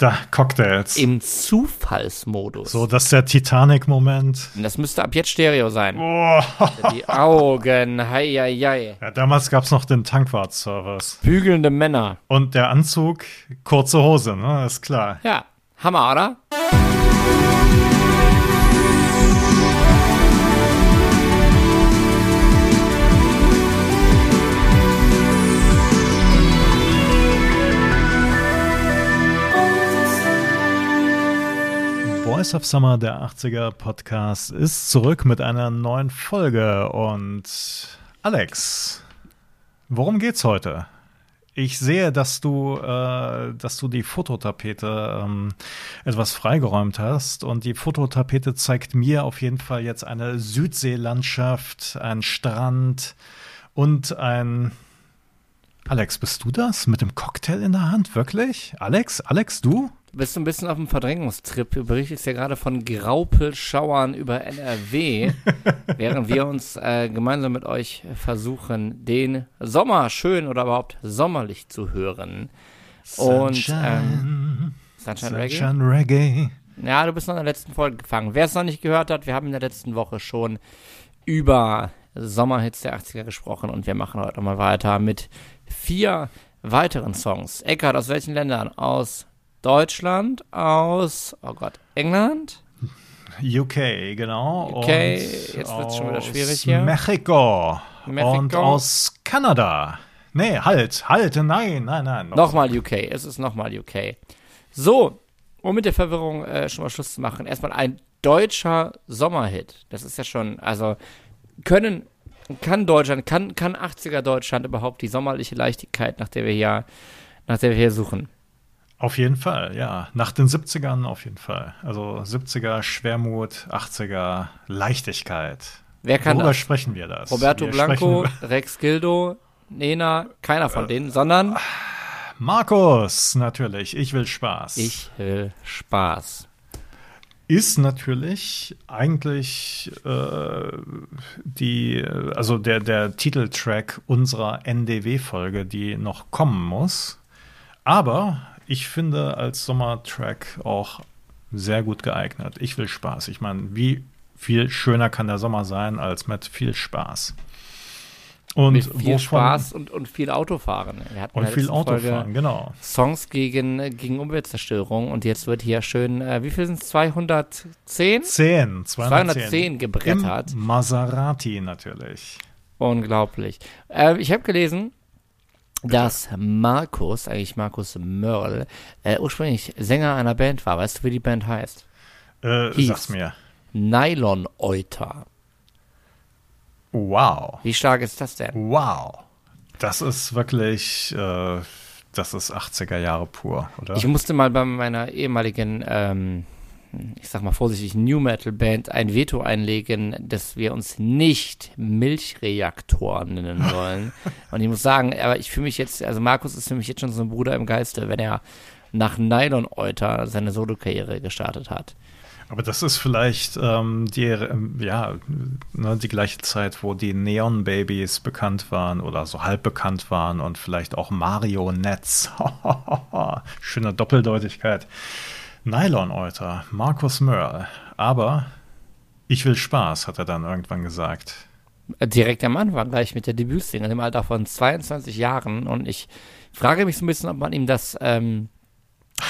Da, Cocktails. Im Zufallsmodus. So, das ist der Titanic-Moment. Das müsste ab jetzt Stereo sein. Oh. Die Augen, hei, hei, hei. Ja, damals gab es noch den Tankwart-Service. Bügelnde Männer. Und der Anzug, kurze Hose, ne? Ist klar. Ja, Hammer, oder? Voice of Summer, der 80er Podcast, ist zurück mit einer neuen Folge. Und Alex, worum geht's heute? Ich sehe, dass du, äh, dass du die Fototapete ähm, etwas freigeräumt hast. Und die Fototapete zeigt mir auf jeden Fall jetzt eine Südseelandschaft, einen Strand und ein. Alex, bist du das? Mit dem Cocktail in der Hand? Wirklich? Alex? Alex, du? Du bist ein bisschen auf dem Verdrängungstrip. Du berichtest ja gerade von Graupelschauern über NRW, während wir uns äh, gemeinsam mit euch versuchen, den Sommer schön oder überhaupt sommerlich zu hören. Und ähm, Sunshine, Reggae? Sunshine Reggae. Ja, du bist noch in der letzten Folge gefangen. Wer es noch nicht gehört hat, wir haben in der letzten Woche schon über Sommerhits der 80er gesprochen und wir machen heute mal weiter mit vier weiteren Songs. Eckart, aus welchen Ländern? Aus Deutschland, aus, oh Gott, England? UK, genau. UK, jetzt wird es schon wieder schwierig hier. Mexiko. Mexiko. Und aus Kanada. Nee, halt, halt, nein, nein, nein. Nochmal UK, es ist nochmal UK. So, um mit der Verwirrung äh, schon mal Schluss zu machen, erstmal ein deutscher Sommerhit. Das ist ja schon, also können, kann Deutschland, kann, kann 80er Deutschland überhaupt die sommerliche Leichtigkeit, nach der wir hier, nach der wir hier suchen? Auf jeden Fall, ja. Nach den 70ern auf jeden Fall. Also 70er Schwermut, 80er Leichtigkeit. Wer kann Worüber das? sprechen wir das? Roberto wir Blanco, Rex Gildo, Nena, keiner von denen, sondern Markus, natürlich. Ich will Spaß. ich will Spaß. ist natürlich eigentlich äh, die, also der, der Titeltrack unserer NDW-Folge, die noch kommen muss. Aber ich finde als Sommertrack auch sehr gut geeignet. Ich will Spaß. Ich meine, wie viel schöner kann der Sommer sein als mit viel Spaß? Und Mit viel wovon- Spaß und, und viel Autofahren. Wir hatten in und viel letzten Folge Autofahren, genau. Songs gegen, gegen Umweltzerstörung und jetzt wird hier schön, äh, wie viel sind es? 210? 10, 210. 210 gebrettert. Im Maserati natürlich. Unglaublich. Äh, ich habe gelesen, dass Markus, eigentlich Markus Mörl, äh, ursprünglich Sänger einer Band war. Weißt du, wie die Band heißt? Äh, Hieß. sag's mir. Nylon Euter. Wow. Wie stark ist das denn? Wow. Das ist wirklich, äh, das ist 80er Jahre pur, oder? Ich musste mal bei meiner ehemaligen, ähm, ich sag mal vorsichtig, New Metal Band ein Veto einlegen, dass wir uns nicht Milchreaktor nennen sollen. Und ich muss sagen, aber ich fühle mich jetzt, also Markus ist für mich jetzt schon so ein Bruder im Geiste, wenn er nach Nylon Euter seine Solokarriere gestartet hat. Aber das ist vielleicht ähm, die, ähm, ja, ne, die gleiche Zeit, wo die Neon Babies bekannt waren oder so halb bekannt waren und vielleicht auch Mario Netz. Schöne Doppeldeutigkeit. Nylon Euter, Markus Mörl. Aber ich will Spaß, hat er dann irgendwann gesagt. Direkt am Anfang, gleich mit der Debütsingle im Alter von 22 Jahren. Und ich frage mich so ein bisschen, ob man ihm das ähm,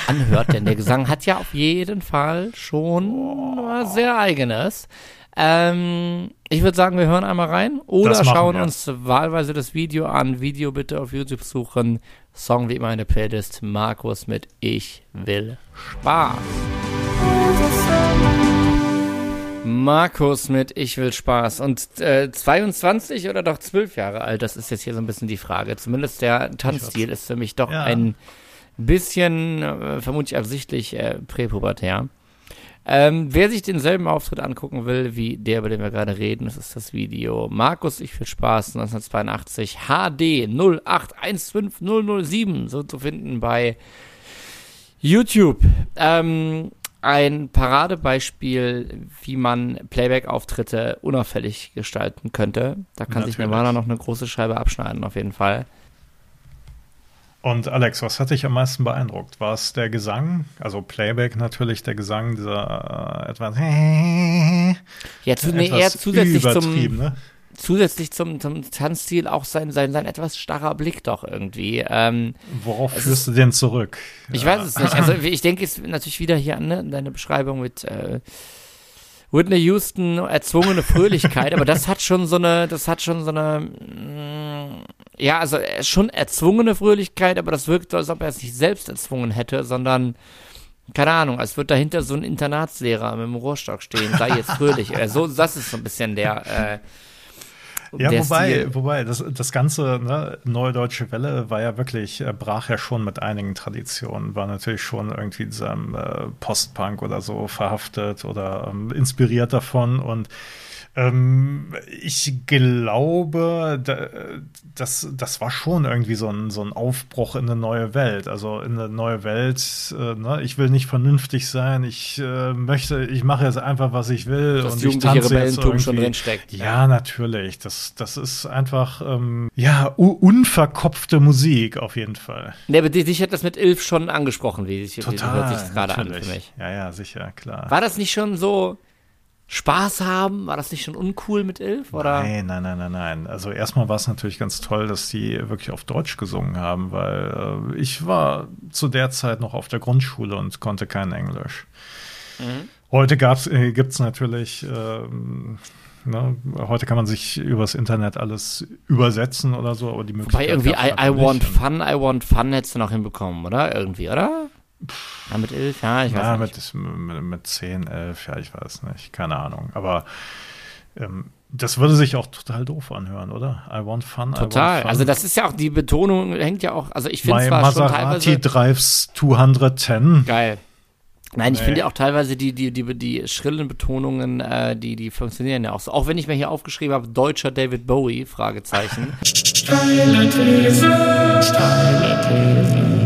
anhört, denn der Gesang hat ja auf jeden Fall schon was sehr eigenes. Ähm, ich würde sagen, wir hören einmal rein oder schauen wir. uns wahlweise das Video an. Video bitte auf YouTube suchen. Song wie immer in der Playlist. Markus mit Ich will Spaß. Markus mit Ich will Spaß. Und äh, 22 oder doch 12 Jahre alt, das ist jetzt hier so ein bisschen die Frage. Zumindest der Tanzstil ist für mich doch Ja. ein bisschen, äh, vermutlich absichtlich, äh, präpubertär. Ähm, wer sich denselben Auftritt angucken will, wie der, über den wir gerade reden, das ist das Video Markus, ich will Spaß, 1982, HD 0815007, so zu finden bei YouTube. Ähm, ein Paradebeispiel, wie man Playback-Auftritte unauffällig gestalten könnte. Da kann sich Natürlich. Nirvana noch eine große Scheibe abschneiden, auf jeden Fall. Und Alex, was hat dich am meisten beeindruckt? War es der Gesang, also Playback natürlich, der Gesang, dieser äh, etwas, ja, zu, nee, eher zusätzlich zum, ne? zusätzlich zum, zum Tanzstil auch sein, sein, sein etwas starrer Blick doch irgendwie. Ähm, Worauf führst du den zurück? Ich ja. weiß es nicht. Also ich denke es natürlich wieder hier an ne, deine Beschreibung mit äh, Whitney Houston erzwungene Fröhlichkeit, aber das hat schon so eine, das hat schon so eine, mm, ja, also äh, schon erzwungene Fröhlichkeit, aber das wirkt so, als ob er es nicht selbst erzwungen hätte, sondern keine Ahnung, als würde dahinter so ein Internatslehrer mit dem Rohrstock stehen, sei jetzt fröhlich. Äh, so, das ist so ein bisschen der, äh, ja, wobei, Stil. wobei, das, das ganze ne, Neue Deutsche Welle war ja wirklich, äh, brach ja schon mit einigen Traditionen, war natürlich schon irgendwie in seinem äh, Postpunk oder so verhaftet oder ähm, inspiriert davon und ähm, ich glaube, das, das war schon irgendwie so ein, so ein Aufbruch in eine neue Welt. Also in eine neue Welt, äh, ne? ich will nicht vernünftig sein, ich äh, möchte, ich mache jetzt einfach, was ich will. Das und jugendliche ich Rebellentum schon drinsteckt. Ja, ja, natürlich. Das, das ist einfach, ähm, ja, unverkopfte Musik auf jeden Fall. Ne, aber dich hat das mit Ilf schon angesprochen, wie sich Total, hört sich gerade an für mich. Ja, ja, sicher, klar. War das nicht schon so Spaß haben? War das nicht schon uncool mit Ilf? Oder? Nein, nein, nein, nein, nein. Also erstmal war es natürlich ganz toll, dass die wirklich auf Deutsch gesungen haben, weil äh, ich war zu der Zeit noch auf der Grundschule und konnte kein Englisch. Mhm. Heute äh, gibt es natürlich, ähm, ne, heute kann man sich übers Internet alles übersetzen oder so, aber die Möglichkeit. Wobei irgendwie I, I Want Fun, I Want Fun hättest du noch hinbekommen, oder? Irgendwie, oder? Ja, mit 11, ja, ich weiß ja, nicht. Mit, mit, mit 10, 11, ja, ich weiß nicht, keine Ahnung. Aber ähm, das würde sich auch total doof anhören, oder? I want fun. Total. Want fun. Also das ist ja auch, die Betonung hängt ja auch, also ich finde zwar Maserati schon teilweise... drives 210. Geil. Nein, ich nee. finde auch teilweise die, die, die, die schrillen Betonungen, äh, die, die funktionieren ja auch so. Auch wenn ich mir hier aufgeschrieben habe, deutscher David Bowie, Fragezeichen. Steile These, steile These.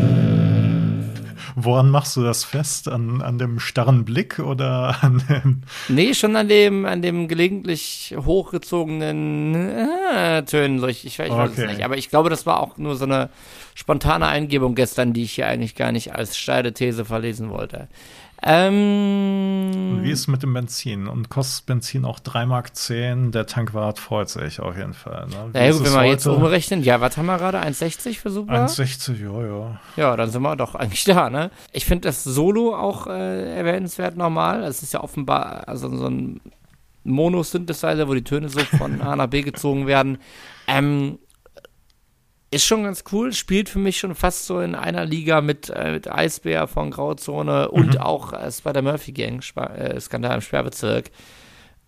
Woran machst du das fest? An, an dem starren Blick oder an dem. Nee, schon an dem, an dem gelegentlich hochgezogenen äh, Tönen. Ich, ich, ich weiß okay. es nicht. Aber ich glaube, das war auch nur so eine spontane Eingebung gestern, die ich hier eigentlich gar nicht als steile These verlesen wollte. Ähm, wie ist es mit dem Benzin? Und kostet Benzin auch 3,10 Mark? Der Tankwart freut sich auf jeden Fall. Ne? Ja, gut, wenn wir jetzt umrechnen, ja, was haben wir gerade? 1,60 für Super? 1,60, ja, ja. Ja, dann sind wir doch eigentlich da, ne? Ich finde das Solo auch äh, erwähnenswert normal. Es ist ja offenbar also so ein Mono-Synthesizer, wo die Töne so von A nach B gezogen werden. Ähm, ist schon ganz cool, spielt für mich schon fast so in einer Liga mit, äh, mit Eisbär von Grauzone und mhm. auch äh, Spider Murphy Gang, Sp äh, Skandal im Sperrbezirk.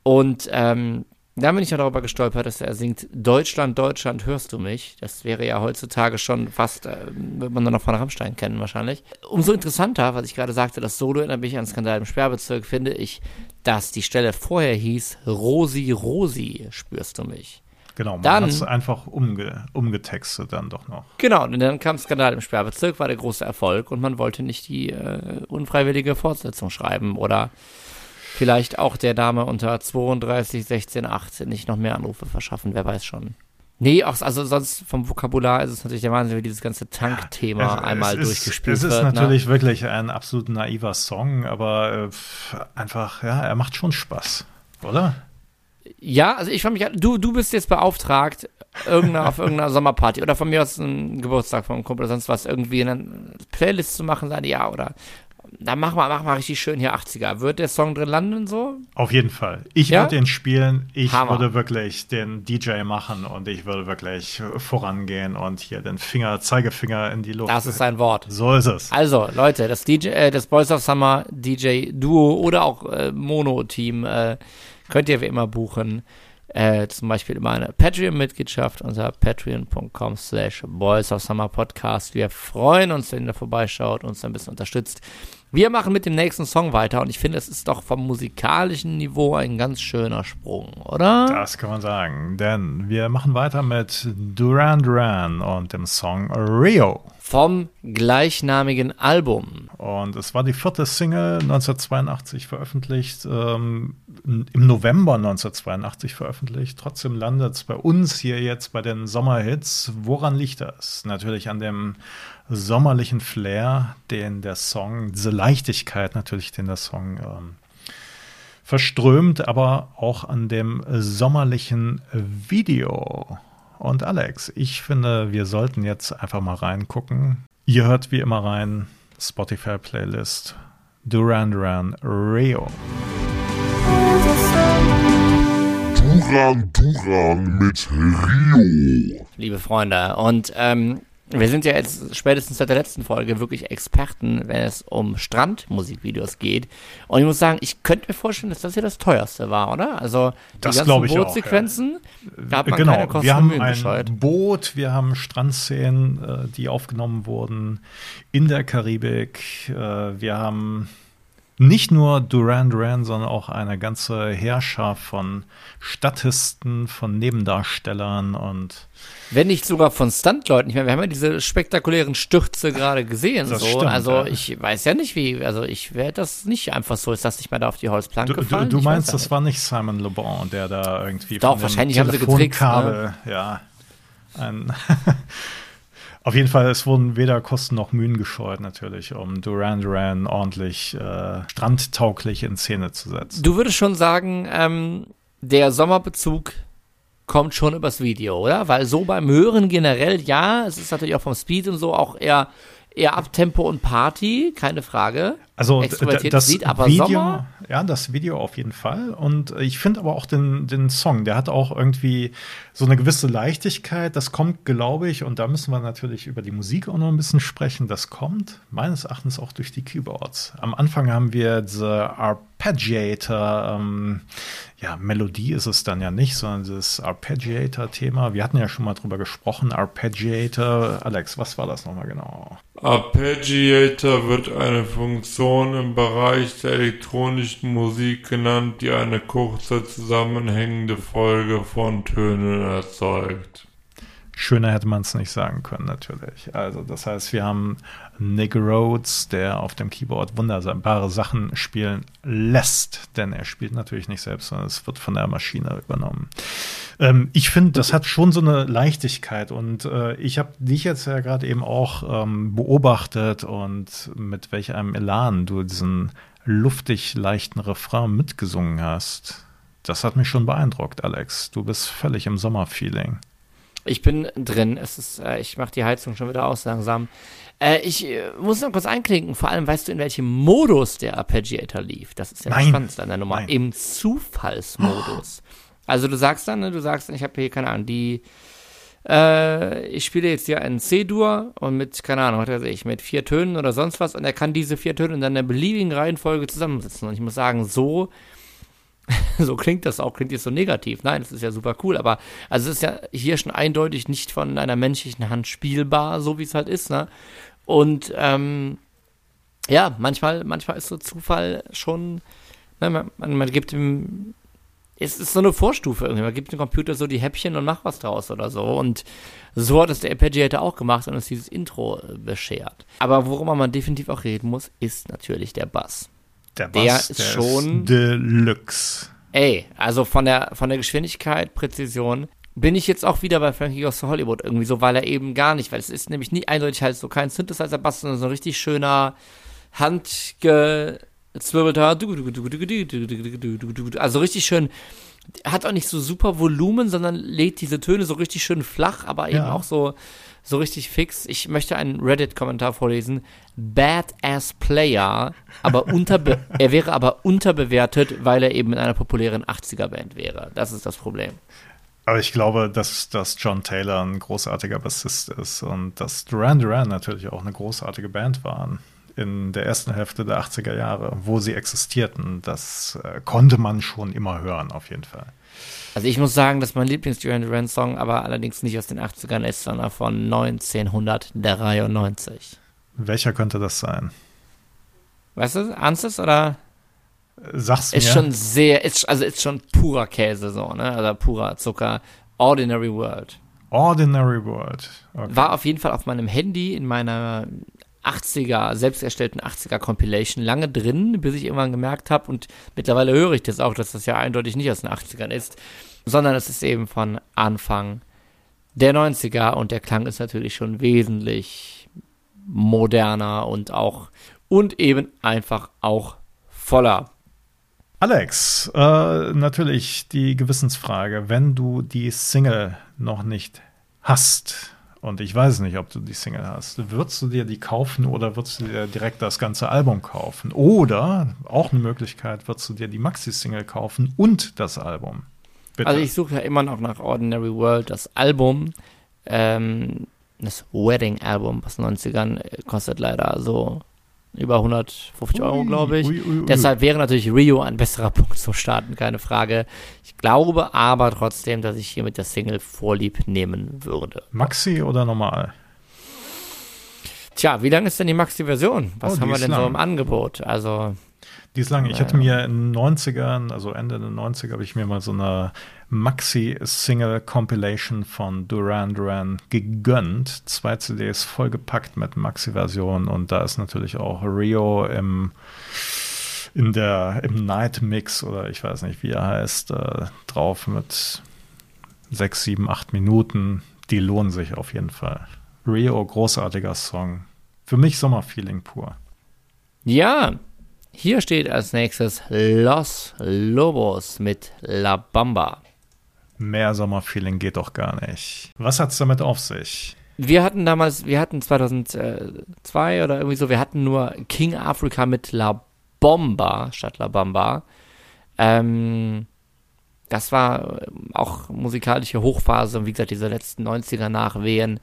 Und ähm, da bin ich ja darüber gestolpert, dass er singt Deutschland, Deutschland, hörst du mich? Das wäre ja heutzutage schon fast, äh, wird man nur noch von Rammstein kennen wahrscheinlich. Umso interessanter, was ich gerade sagte, das Solo erinnert mich an Skandal im Sperrbezirk, finde ich, dass die Stelle vorher hieß Rosi, Rosi, spürst du mich? Genau, man dann, hat es einfach umge umgetextet dann doch noch. Genau, und dann kam Skandal im Sperrbezirk, war der große Erfolg und man wollte nicht die äh, unfreiwillige Fortsetzung schreiben oder vielleicht auch der Dame unter 32, 16, 18 nicht noch mehr Anrufe verschaffen, wer weiß schon. Nee, auch, also sonst vom Vokabular ist es natürlich der Wahnsinn, wie dieses ganze Tankthema ja, einmal ist, durchgespielt wird. Es ist wird, ne? natürlich ne? wirklich ein absolut naiver Song, aber äh, einfach, ja, er macht schon Spaß, oder? Ja, also ich fand mich, du, du bist jetzt beauftragt, irgendeine, auf irgendeiner Sommerparty oder von mir aus ein Geburtstag von einem Kumpel oder sonst was irgendwie eine Playlist zu machen, sagen, ja, oder dann mach mal, mach mal richtig schön hier 80er. Wird der Song drin landen so? Auf jeden Fall. Ich ja? würde den spielen. Ich Hammer. würde wirklich den DJ machen und ich würde wirklich vorangehen und hier den Finger, Zeigefinger in die Luft. Das ist ein Wort. So ist es. Also, Leute, das DJ, äh, das Boys of Summer DJ Duo oder auch äh, Mono-Team äh, könnt ihr wie immer buchen. Äh, zum Beispiel immer eine Patreon-Mitgliedschaft unter patreon.com slash Boys of Summer Podcast. Wir freuen uns, wenn ihr vorbeischaut, und uns ein bisschen unterstützt. Wir machen mit dem nächsten Song weiter und ich finde, es ist doch vom musikalischen Niveau ein ganz schöner Sprung, oder? Das kann man sagen, denn wir machen weiter mit Duran Duran und dem Song Rio. Vom gleichnamigen Album. Und es war die vierte Single, 1982 veröffentlicht. Ähm, im November 1982 veröffentlicht. Trotzdem landet es bei uns hier jetzt bei den Sommerhits. Woran liegt das? Natürlich an dem sommerlichen Flair, den der Song, diese Leichtigkeit natürlich, den der Song ähm, verströmt, aber auch an dem sommerlichen Video. Und Alex, ich finde, wir sollten jetzt einfach mal reingucken. Ihr hört wie immer rein, Spotify-Playlist Duran Duran Rio. Duran Duran mit Rio. Liebe Freunde, und ähm, wir sind ja jetzt spätestens seit der letzten Folge wirklich Experten, wenn es um Strandmusikvideos geht. Und ich muss sagen, ich könnte mir vorstellen, dass das hier das teuerste war, oder? Also die Das ganzen Bootsequenzen, da hat man genau, keine Kosten wir haben ein gescheut. Boot, wir haben Strandszenen, äh, die aufgenommen wurden in der Karibik. Äh, wir haben nicht nur Duran Duran, sondern auch eine ganze Herrschaft von Statisten, von Nebendarstellern und Wenn nicht sogar von Stuntleuten. Ich meine, wir haben ja diese spektakulären Stürze gerade gesehen. So. stimmt, also ja. ich weiß ja nicht, wie, also ich werde das nicht einfach so, ist das nicht mehr da auf die Holzplanke du, du, gefallen? du Ich meinst, das nicht. war nicht Simon Le Bon, der da irgendwie Doch, wahrscheinlich haben sie getrickst, ne? Ja, ein Auf jeden Fall, es wurden weder Kosten noch Mühen gescheut, natürlich, um Duran Duran ordentlich äh, strandtauglich in Szene zu setzen. Du würdest schon sagen, ähm, der Sommerbezug kommt schon übers Video, oder? Weil so beim Hören generell, ja, es ist natürlich auch vom Speed und so auch eher, eher Abtempo und Party, keine Frage. Also das aber Video, Sommer? ja, das Video auf jeden Fall. Und ich finde aber auch den, den Song, der hat auch irgendwie so eine gewisse Leichtigkeit. Das kommt, glaube ich, und da müssen wir natürlich über die Musik auch noch ein bisschen sprechen. Das kommt meines Erachtens auch durch die Keyboards. Am Anfang haben wir diese Arpeggiator, ähm, ja, Melodie ist es dann ja nicht, sondern dieses Arpeggiator-Thema. Wir hatten ja schon mal drüber gesprochen. Arpeggiator, Alex, was war das nochmal genau? Arpeggiator wird eine Funktion im Bereich der elektronischen Musik genannt, die eine kurze zusammenhängende Folge von Tönen erzeugt. Schöner hätte man es nicht sagen können, natürlich. Also, das heißt, wir haben Nick Rhodes, der auf dem Keyboard wunderbare Sachen spielen lässt, denn er spielt natürlich nicht selbst, sondern es wird von der Maschine übernommen. Ähm, ich finde, das hat schon so eine Leichtigkeit und äh, ich habe dich jetzt ja gerade eben auch ähm, beobachtet und mit welch einem Elan du diesen luftig leichten Refrain mitgesungen hast. Das hat mich schon beeindruckt, Alex. Du bist völlig im Sommerfeeling. Ich bin drin. Es ist, äh, ich mache die Heizung schon wieder aus langsam. Äh, ich äh, muss noch kurz einklinken. Vor allem weißt du, in welchem Modus der Arpeggiator lief. Das ist ja das Nein. Spannendste an der Nummer. Nein. Im Zufallsmodus. Also du sagst dann, ne, du sagst dann, ich habe hier keine Ahnung, die äh, ich spiele jetzt hier einen C-Dur und mit, keine Ahnung, was weiß ich, mit vier Tönen oder sonst was und er kann diese vier Töne in einer beliebigen Reihenfolge zusammensetzen. Und ich muss sagen, so so klingt das auch, klingt jetzt so negativ. Nein, das ist ja super cool, aber also es ist ja hier schon eindeutig nicht von einer menschlichen Hand spielbar, so wie es halt ist, ne? Und ähm, ja, manchmal, manchmal ist so Zufall schon, ne, man, man, man gibt ihm, es ist so eine Vorstufe irgendwie, man gibt dem Computer so die Häppchen und macht was draus oder so. Und so hat es der Arpeggiator auch gemacht und uns dieses Intro beschert. Aber worüber man definitiv auch reden muss, ist natürlich der Bass. Der Der Bass, ist der schon- ist Deluxe. Ey, also von der, von der Geschwindigkeit, Präzision, bin ich jetzt auch wieder bei Frankie Goes to Hollywood irgendwie so, weil er eben gar nicht, weil es ist nämlich nicht eindeutig halt so kein Synthesizer-Bass, sondern so ein richtig schöner, handgezwirbelter, also richtig schön, hat auch nicht so super Volumen, sondern lädt diese Töne so richtig schön flach, aber eben Ja. auch so, so richtig fix. Ich möchte einen Reddit-Kommentar vorlesen. Badass Player, aber unterbe er wäre aber unterbewertet, weil er eben in einer populären 80er-Band wäre. Das ist das Problem. Aber ich glaube, dass, dass John Taylor ein großartiger Bassist ist und dass Duran Duran natürlich auch eine großartige Band waren in der ersten Hälfte der 80er Jahre, wo sie existierten. Das äh, konnte man schon immer hören, auf jeden Fall. Also ich muss sagen, dass mein Lieblings-Duran Duran-Song aber allerdings nicht aus den 80ern ist, sondern von 1993. Welcher könnte das sein? Weißt du, ist oder? Sag's Ist mir. schon sehr, ist, also ist schon purer Käse so, ne? Also purer Zucker. Ordinary World. Ordinary World. Okay. War auf jeden Fall auf meinem Handy in meiner 80er, selbst erstellten 80er Compilation lange drin, bis ich irgendwann gemerkt habe und mittlerweile höre ich das auch, dass das ja eindeutig nicht aus den 80ern ist, sondern es ist eben von Anfang der 90er und der Klang ist natürlich schon wesentlich moderner und auch und eben einfach auch voller. Alex, äh, natürlich die Gewissensfrage, wenn du die Single noch nicht hast, und ich weiß nicht, ob du die Single hast, würdest du dir die kaufen oder würdest du dir direkt das ganze Album kaufen? Oder, auch eine Möglichkeit, würdest du dir die Maxi-Single kaufen und das Album? Bitte. Also ich suche ja immer noch nach Ordinary World, das Album, ähm, das Wedding-Album aus den 90ern, äh, kostet leider so über 150 Euro, glaube ich. Ui, ui, ui. Deshalb wäre natürlich Rio ein besserer Punkt zum Starten, keine Frage. Ich glaube aber trotzdem, dass ich hier mit der Single Vorlieb nehmen würde. Maxi oder normal? Tja, wie lang ist denn die Maxi-Version? Was oh, haben wir denn lang. so im Angebot? Also die ist lang. Ich hatte mir in den 90ern, also Ende der 90er, habe ich mir mal so eine Maxi-Single-Compilation von Duran Duran gegönnt. Zwei CDs vollgepackt mit Maxi-Version und da ist natürlich auch Rio im, in der, im Night Mix oder ich weiß nicht, wie er heißt, äh, drauf mit sechs, sieben, acht Minuten. Die lohnen sich auf jeden Fall. Rio, großartiger Song. Für mich Sommerfeeling pur. Ja, hier steht als nächstes Los Lobos mit La Bamba. Mehr Sommerfeeling geht doch gar nicht. Was hat es damit auf sich? Wir hatten damals, wir hatten 2002 oder irgendwie so, wir hatten nur King Africa mit La Bomba statt La Bamba. Ähm, das war auch musikalische Hochphase und wie gesagt, diese letzten 90er Nachwehen.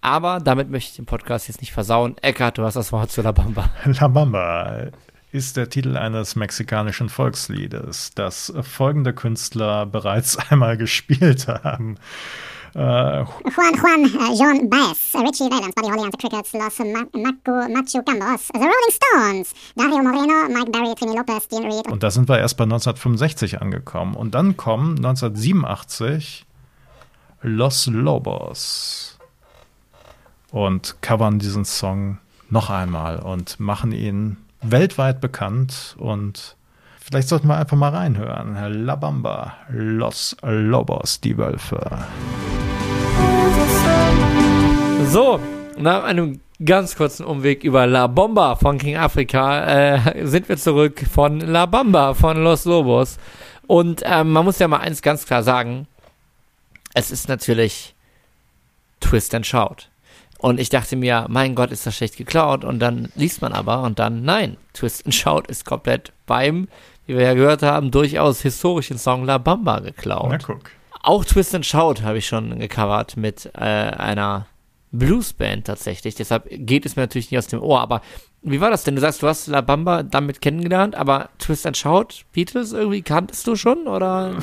Aber damit möchte ich den Podcast jetzt nicht versauen. Eckart, du hast das Wort zu La Bamba. La Bamba ist der Titel eines mexikanischen Volksliedes, das folgende Künstler bereits einmal gespielt haben. Uh, Juan Juan, uh, John Baez, Richie Valens, Buddy Holly and the Crickets, Los Maco, Macho Gambos, The Rolling Stones, Dario Moreno, Mike Barry, Trini Lopez, Dean Reed. Und da sind wir erst bei 1965 angekommen. Und dann kommen 1987 Los Lobos und covern diesen Song noch einmal und machen ihn weltweit bekannt und vielleicht sollten wir einfach mal reinhören. La Bamba, Los Lobos, die Wölfe. So, nach einem ganz kurzen Umweg über La Bomba von King Africa äh, sind wir zurück von La Bamba von Los Lobos. Und ähm, man muss ja mal eins ganz klar sagen: Es ist natürlich Twist and Shout. Und ich dachte mir, mein Gott, ist das schlecht geklaut. Und dann liest man aber und dann, nein, Twist and Shout ist komplett beim, wie wir ja gehört haben, durchaus historischen Song La Bamba geklaut. Na guck. Auch Twist and Shout habe ich schon gecovert mit äh, einer Bluesband tatsächlich. Deshalb geht es mir natürlich nicht aus dem Ohr. Aber wie war das denn? Du sagst, du hast La Bamba damit kennengelernt, aber Twist and Shout, Beatles irgendwie kanntest du schon oder?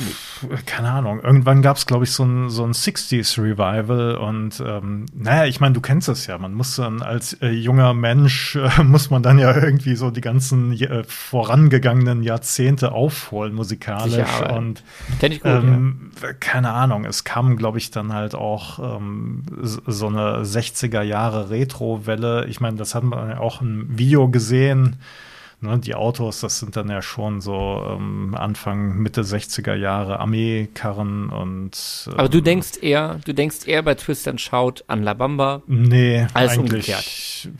Keine Ahnung. Irgendwann gab es, glaube ich, so ein, so ein 60s Revival und ähm, naja, ich meine, du kennst es ja. Man muss dann als äh, junger Mensch, äh, muss man dann ja irgendwie so die ganzen äh, vorangegangenen Jahrzehnte aufholen musikalisch. Sicher, und kenn ich gut, ähm, ja. keine Ahnung, es kam, glaube ich, dann halt auch ähm, so eine 60er Jahre Retro-Welle. Ich meine, das hat man ja auch im Video gesehen. Ne, die Autos, das sind dann ja schon so ähm, Anfang, Mitte 60er Jahre Armeekarren und. Ähm, Aber du denkst eher, du denkst eher bei Twist and Shout an La Bamba nee, als eigentlich, umgekehrt.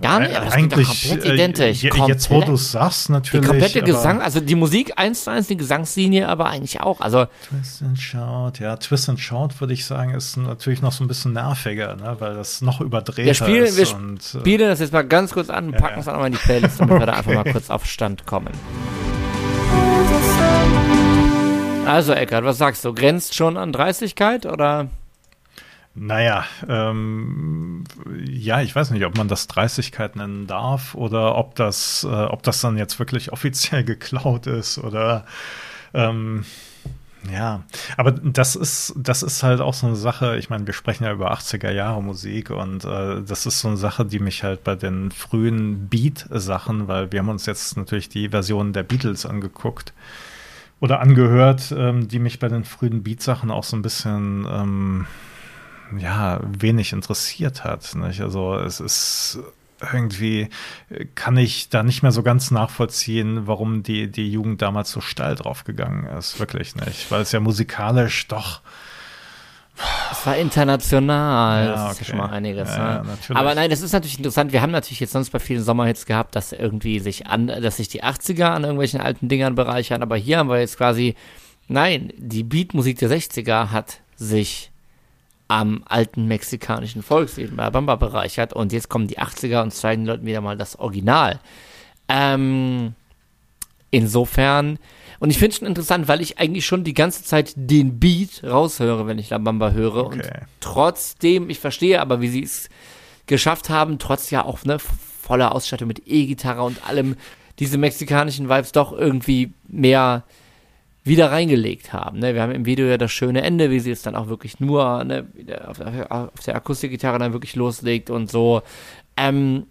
Gar nicht, aber das eigentlich komplett äh, identisch. Äh, komplett. Jetzt, wo du es sagst, natürlich. Die komplette Gesang, also die Musik eins zu eins, die Gesangslinie aber eigentlich auch. Also Twist and Shout, ja, Twist and Shout würde ich sagen, ist natürlich noch so ein bisschen nerviger, ne, weil das noch überdreht ist. Wir und, äh, spielen das jetzt mal ganz kurz an, packen es ja, ja. auch mal in die Playlist, damit okay. wir da einfach mal kurz auf Stand kommen. Also, Eckart, was sagst du? Grenzt schon an Dreistigkeit oder? Naja, ähm, ja, ich weiß nicht, ob man das Dreistigkeit nennen darf oder ob das, äh, ob das dann jetzt wirklich offiziell geklaut ist oder ähm, ja, aber das ist, das ist halt auch so eine Sache, ich meine, wir sprechen ja über 80er Jahre Musik und äh, das ist so eine Sache, die mich halt bei den frühen Beat-Sachen, weil wir haben uns jetzt natürlich die Version der Beatles angeguckt oder angehört, ähm, die mich bei den frühen Beat-Sachen auch so ein bisschen ähm, ja, wenig interessiert hat. Nicht? Also es ist irgendwie, kann ich da nicht mehr so ganz nachvollziehen, warum die, die Jugend damals so steil draufgegangen ist. Wirklich nicht. Weil es ja musikalisch doch es war international, Ja, das ist okay. schon mal einiges. Ja, ne? ja. Aber nein, das ist natürlich interessant. Wir haben natürlich jetzt sonst bei vielen Sommerhits gehabt, dass irgendwie sich an, dass sich die 80er an irgendwelchen alten Dingern bereichern. Aber hier haben wir jetzt quasi, nein, die Beatmusik der 60er hat sich am alten mexikanischen Volkslied bei Bamba bereichert. Und jetzt kommen die 80er und zeigen den Leuten wieder mal das Original. Ähm, insofern, und ich finde es schon interessant, weil ich eigentlich schon die ganze Zeit den Beat raushöre, wenn ich La Bamba höre. Und Okay. trotzdem, ich verstehe aber, wie sie es geschafft haben, trotz ja auch ne, voller Ausstattung mit E-Gitarre und allem, diese mexikanischen Vibes doch irgendwie mehr wieder reingelegt haben. Ne? Wir haben im Video ja das schöne Ende, wie sie es dann auch wirklich nur ne, auf, auf der Akustikgitarre dann wirklich loslegt und so. Ähm,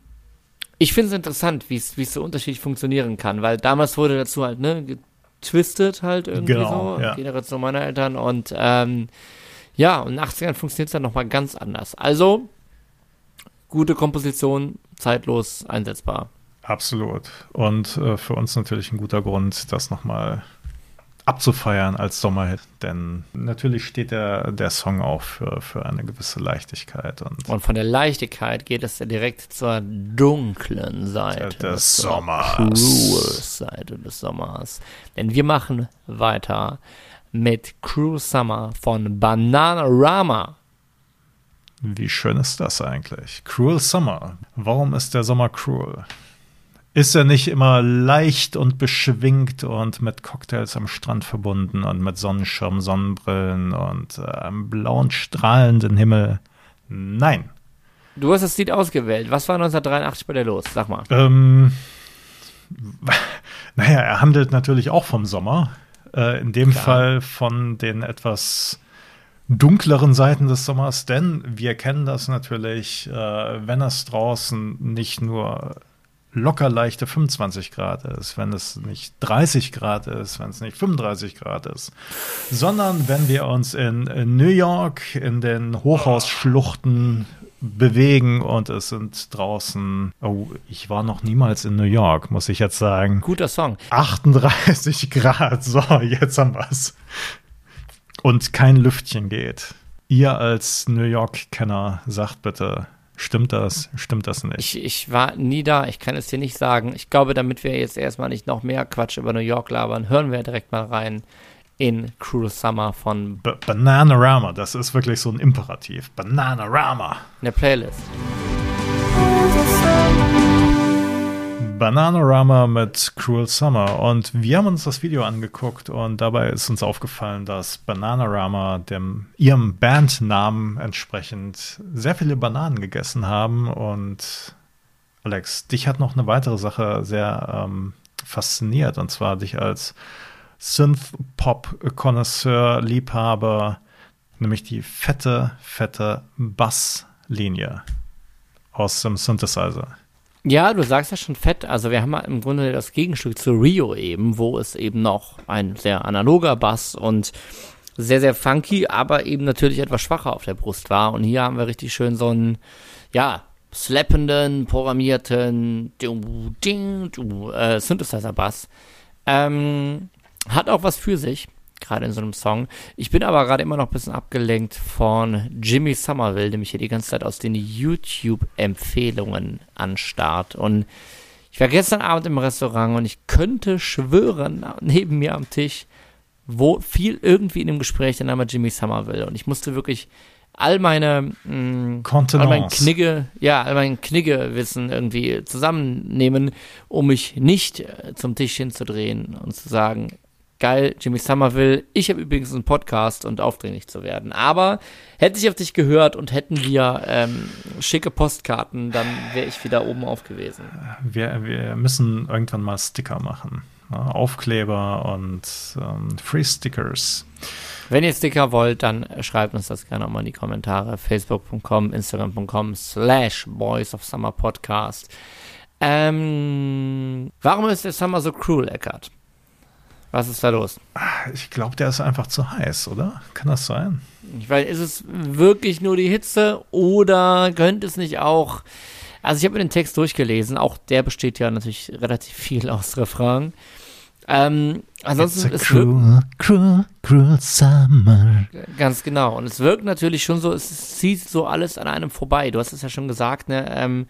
ich finde es interessant, wie es wie es so unterschiedlich funktionieren kann, weil damals wurde dazu halt ne getwistet halt irgendwie Genau, so, ja. Generation meiner Eltern und ähm, ja, und in den 80ern funktioniert es dann nochmal ganz anders. Also, gute Komposition, zeitlos einsetzbar. Absolut. Und äh, für uns natürlich ein guter Grund, das nochmal abzufeiern als Sommerhit. Denn natürlich steht der, der Song auch für, für eine gewisse Leichtigkeit. Und Und von der Leichtigkeit geht es ja direkt zur dunklen Seite Des zur Sommers. Cruel Seite des Sommers. Denn wir machen weiter mit Cruel Summer von Bananarama. wie schön ist das eigentlich? Cruel Summer. Warum ist der Sommer cruel? Ist er nicht immer leicht und beschwingt und mit Cocktails am Strand verbunden und mit Sonnenschirm, Sonnenbrillen und äh, einem blauen, strahlenden Himmel? Nein. Du hast das Lied ausgewählt. Was war 1983 bei dir los? Sag mal. Ähm, naja, er handelt natürlich auch vom Sommer. Äh, in dem Klar. Fall von den etwas dunkleren Seiten des Sommers, denn wir kennen das natürlich, äh, wenn es draußen nicht nur locker leichte 25 Grad ist, wenn es nicht 30 Grad ist, wenn es nicht 35 Grad ist, sondern wenn wir uns in, in New York in den Hochhausschluchten bewegen und es sind draußen, oh, ich war noch niemals in New York, muss ich jetzt sagen. Guter Song. 38 Grad, so, jetzt haben wir's. Und kein Lüftchen geht. Ihr als New York-Kenner sagt bitte, stimmt das, stimmt das nicht? Ich, ich war nie da, ich kann es dir nicht sagen. Ich glaube, damit wir jetzt erstmal nicht noch mehr Quatsch über New York labern, hören wir direkt mal rein in Cruel Summer von B Bananarama, das ist wirklich so ein Imperativ. Bananarama. der Playlist. Bananarama mit Cruel Summer. Und wir haben uns das Video angeguckt und dabei ist uns aufgefallen, dass Bananarama dem, ihrem Bandnamen entsprechend sehr viele Bananen gegessen haben. Und Alex, dich hat noch eine weitere Sache sehr ähm, fasziniert, und zwar dich als Synth-Pop-Konnoisseur, Liebhaber, nämlich die fette, fette Basslinie aus dem Synthesizer. Ja, du sagst ja schon fett. Also wir haben im Grunde das Gegenstück zu Rio eben, wo es eben noch ein sehr analoger Bass und sehr, sehr funky, aber eben natürlich etwas schwacher auf der Brust war. Und hier haben wir richtig schön so einen, ja, slappenden, programmierten äh, Synthesizer-Bass. Ähm, hat auch was für sich, gerade in so einem Song. Ich bin aber gerade immer noch ein bisschen abgelenkt von Jimmy Somerville, der mich hier die ganze Zeit aus den YouTube-Empfehlungen anstarrt. Und ich war gestern Abend im Restaurant und ich könnte schwören, neben mir am Tisch, wo viel irgendwie in dem Gespräch der Name Jimmy Somerville. Und ich musste wirklich all meine, mh, all mein. Knigge, ja, all mein Knigge-Wissen irgendwie zusammennehmen, um mich nicht äh, zum Tisch hinzudrehen und zu sagen, geil, Jimmy Somerville, ich habe übrigens einen Podcast und aufdringlich zu werden. Aber hätte ich auf dich gehört und hätten wir ähm, schicke Postkarten, dann wäre ich wieder oben auf gewesen. Wir, wir müssen irgendwann mal Sticker machen. Aufkleber und ähm, Free Stickers. Wenn ihr Sticker wollt, dann schreibt uns das gerne mal in die Kommentare. Facebook.com, Instagram.com slash Boys of Summer Podcast. Ähm, warum ist der Summer so cruel, Eckart? Was ist da los? Ich glaube, der ist einfach zu heiß, oder? Kann das sein? Ich weiß, ist es wirklich nur die Hitze oder könnte es nicht auch. Also, ich habe mir den Text durchgelesen. Auch der besteht ja natürlich relativ viel aus Refrain. Ähm, ansonsten It's a es wirkt, cruel, cruel, cruel summer. ganz genau. Und es wirkt natürlich schon so, es zieht so alles an einem vorbei. Du hast es ja schon gesagt, ne? Ähm,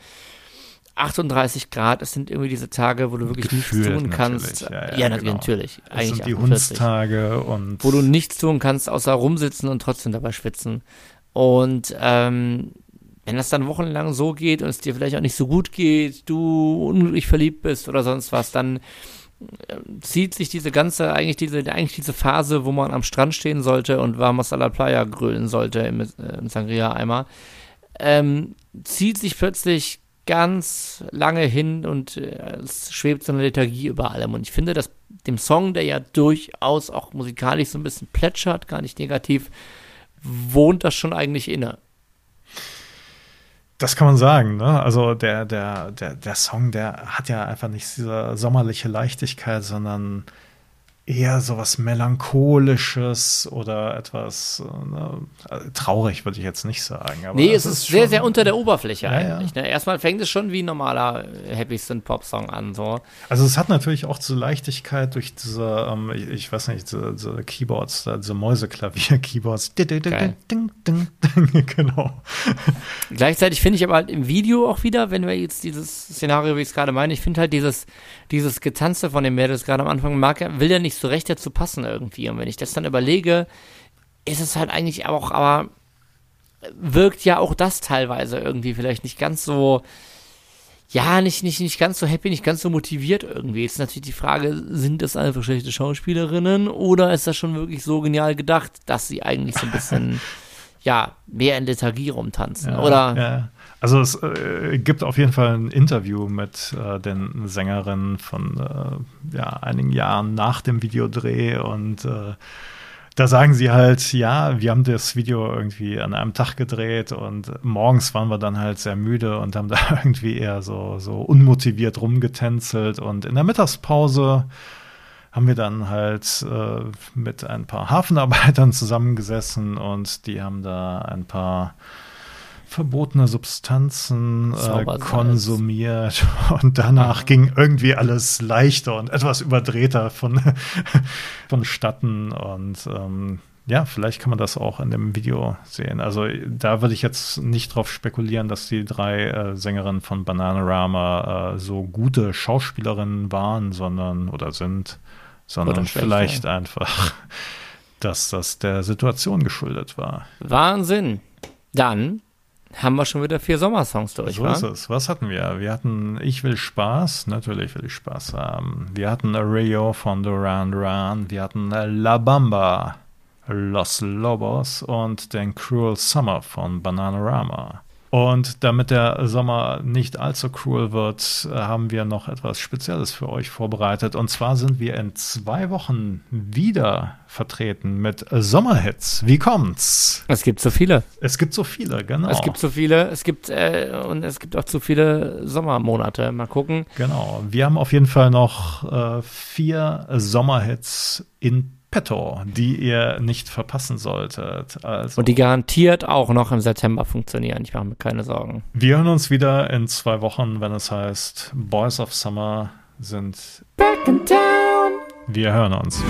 38 Grad, es sind irgendwie diese Tage, wo du wirklich Gefühlt nichts tun kannst. ja, Ja, ja, na- genau. natürlich. Das Eigentlich sind die 48 Hundstage und wo du nichts tun kannst, außer rumsitzen und trotzdem dabei schwitzen. Und ähm, wenn das dann wochenlang so geht und es dir vielleicht auch nicht so gut geht, du unglücklich verliebt bist oder sonst was, dann ähm, zieht sich diese ganze, eigentlich diese, eigentlich diese Phase, wo man am Strand stehen sollte und Vamos a la Playa grölen sollte im, äh, im Sangria-Eimer, ähm, zieht sich plötzlich ganz lange hin und äh, es schwebt so eine Lethargie über allem. Und ich finde, dass dem Song, der ja durchaus auch musikalisch so ein bisschen plätschert, gar nicht negativ, wohnt das schon eigentlich inne. Das kann man sagen, ne? Also der, der, der, der Song, der hat ja einfach nicht diese sommerliche Leichtigkeit, sondern eher sowas Melancholisches oder etwas äh, ne? Also traurig, würde ich jetzt nicht sagen. Aber nee, es ist, sehr, sehr unter der Oberfläche Ja, eigentlich. Ne? Erstmal fängt es schon wie ein normaler äh, Happy Synth Pop Song an. So. Also es hat natürlich auch diese Leichtigkeit durch diese, ähm, ich, ich weiß nicht, diese, diese Keyboards, diese Mäuseklavier-Keyboards. Genau. Gleichzeitig finde ich aber halt im Video auch wieder, wenn wir jetzt dieses Szenario, wie ich es gerade meine, ich finde halt dieses, dieses Getanze von dem Mädels gerade am Anfang mag, will ja nicht so recht dazu passen irgendwie. Und wenn ich das dann überlege, ist es halt eigentlich auch, aber wirkt ja auch das teilweise irgendwie vielleicht nicht ganz so, ja, nicht, nicht, nicht ganz so happy, nicht ganz so motiviert irgendwie. Jetzt ist natürlich die Frage, sind das einfach schlechte Schauspielerinnen oder ist das schon wirklich so genial gedacht, dass sie eigentlich so ein bisschen, ja, mehr in Lethargie rumtanzen? Ja, oder? Ja. Also es äh, gibt auf jeden Fall ein Interview mit äh, den Sängerinnen von äh, ja, einigen Jahren nach dem Videodreh und äh, da sagen sie halt, ja, wir haben das Video irgendwie an einem Tag gedreht und morgens waren wir dann halt sehr müde und haben da irgendwie eher so, so unmotiviert rumgetänzelt und in der Mittagspause haben wir dann halt äh, mit ein paar Hafenarbeitern zusammengesessen und die haben da ein paar verbotene Substanzen äh, konsumiert und danach ging irgendwie alles leichter und etwas überdrehter von, vonstatten und ähm, ja, vielleicht kann man das auch in dem Video sehen. Also da würde ich jetzt nicht drauf spekulieren, dass die drei äh, Sängerinnen von Bananarama äh, so gute Schauspielerinnen waren, sondern oder sind, sondern Oder vielleicht einfach, dass das der Situation geschuldet war. Wahnsinn. Dann haben wir schon wieder vier Sommersongs durch, So wa? ist es. Was hatten wir? Wir hatten Ich will Spaß, natürlich will ich Spaß haben. Wir hatten Rio von Duran Duran. Wir hatten La Bamba, Los Lobos und den Cruel Summer von Bananarama. Und damit der Sommer nicht allzu cruel wird, haben wir noch etwas Spezielles für euch vorbereitet. Und zwar sind wir in zwei Wochen wieder vertreten mit Sommerhits. Wie kommt's? Es gibt so viele. Es gibt so viele, genau. Es gibt so viele. Es gibt äh, und es gibt auch zu viele Sommermonate. Mal gucken. Genau. Wir haben auf jeden Fall noch äh, vier Sommerhits in petto, die ihr nicht verpassen solltet. Also, Und die garantiert auch noch im September funktionieren. Ich mache mir keine Sorgen. wir hören uns wieder in zwei Wochen, wenn es heißt Boys of Summer sind. Back in town. Wir hören uns.